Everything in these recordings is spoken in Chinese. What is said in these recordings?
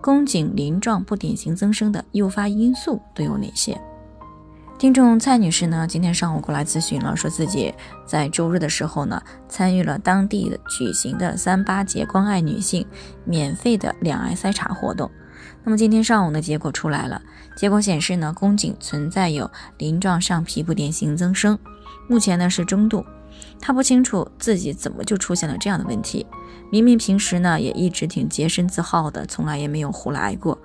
宫颈鳞状不典型增生的诱发因素都有哪些？听众蔡女士呢，今天上午过来咨询了，说自己在周日的时候呢，参与了当地举行的三八节关爱女性免费的两癌筛查活动。那么今天上午的结果出来了，结果显示呢，宫颈存在有鳞状上皮不典型增生，目前呢是中度。他不清楚自己怎么就出现了这样的问题。明明平时呢也一直挺洁身自好的，从来也没有胡来过，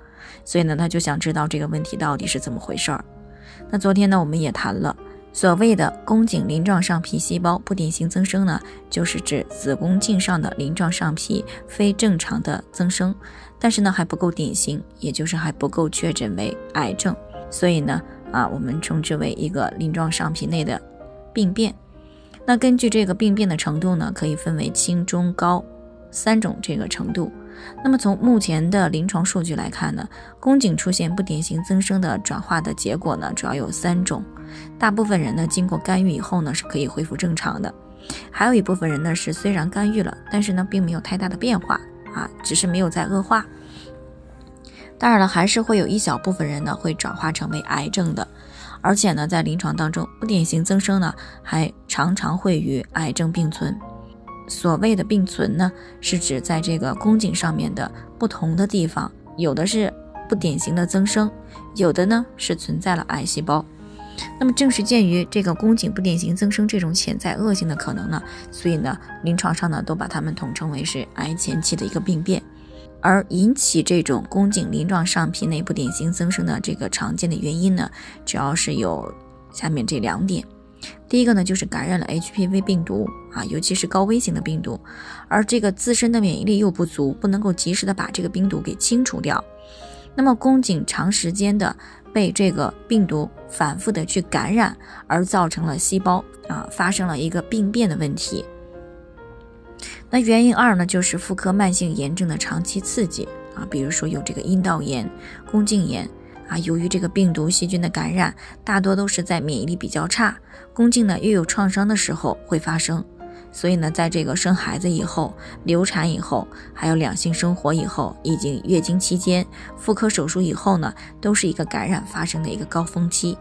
所以呢他就想知道这个问题到底是怎么回事儿。那昨天呢我们也谈了，所谓的宫颈鳞状上皮细胞不典型增生呢，就是指子宫颈上的鳞状上皮非正常的增生，但是呢还不够典型，也就是还不够确诊为癌症，所以呢啊我们称之为一个鳞状上皮内的病变。那根据这个病变的程度呢，可以分为轻、中、高。三种这个程度，那么从目前的临床数据来看呢，宫颈出现不典型增生的转化的结果呢，主要有三种。大部分人呢，经过干预以后呢，是可以恢复正常的；还有一部分人呢，是虽然干预了，但是呢，并没有太大的变化啊，只是没有在恶化。当然了，还是会有一小部分人呢，会转化成为癌症的，而且呢，在临床当中，不典型增生呢，还常常会与癌症并存。所谓的并存呢，是指在这个宫颈上面的不同的地方，有的是不典型的增生，有的呢是存在了癌细胞。那么正是鉴于这个宫颈不典型增生这种潜在恶性的可能呢，所以呢临床上呢都把它们统称为是癌前期的一个病变。而引起这种宫颈鳞状上皮内部典型增生的这个常见的原因呢，主要是有下面这两点。第一个呢，就是感染了 HPV 病毒啊，尤其是高危型的病毒，而这个自身的免疫力又不足，不能够及时的把这个病毒给清除掉。那么宫颈长时间的被这个病毒反复的去感染，而造成了细胞啊发生了一个病变的问题。那原因二呢，就是妇科慢性炎症的长期刺激啊，比如说有这个阴道炎、宫颈炎。啊，由于这个病毒细菌的感染，大多都是在免疫力比较差、宫颈呢又有创伤的时候会发生。所以呢，在这个生孩子以后、流产以后，还有两性生活以后，以及月经期间、妇科手术以后呢，都是一个感染发生的一个高峰期。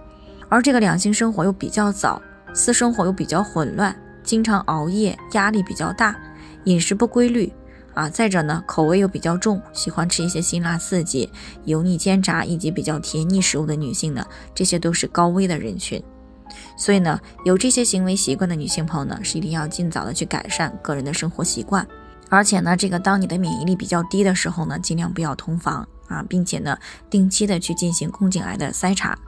而这个两性生活又比较早，私生活又比较混乱，经常熬夜，压力比较大，饮食不规律。啊，再者呢，口味又比较重，喜欢吃一些辛辣刺激、油腻煎炸以及比较甜腻食物的女性呢，这些都是高危的人群。所以呢，有这些行为习惯的女性朋友呢，是一定要尽早的去改善个人的生活习惯。而且呢，这个当你的免疫力比较低的时候呢，尽量不要同房啊，并且呢，定期的去进行宫颈癌的筛查。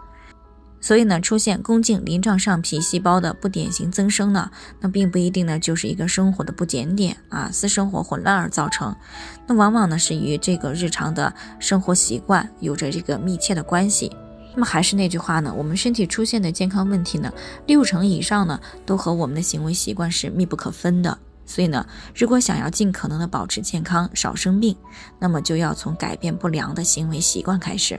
所以呢，出现宫颈鳞状上皮细胞的不典型增生呢，那并不一定呢就是一个生活的不检点啊，私生活混乱而造成，那往往呢是与这个日常的生活习惯有着这个密切的关系。那么还是那句话呢，我们身体出现的健康问题呢，六成以上呢都和我们的行为习惯是密不可分的。所以呢，如果想要尽可能的保持健康，少生病，那么就要从改变不良的行为习惯开始。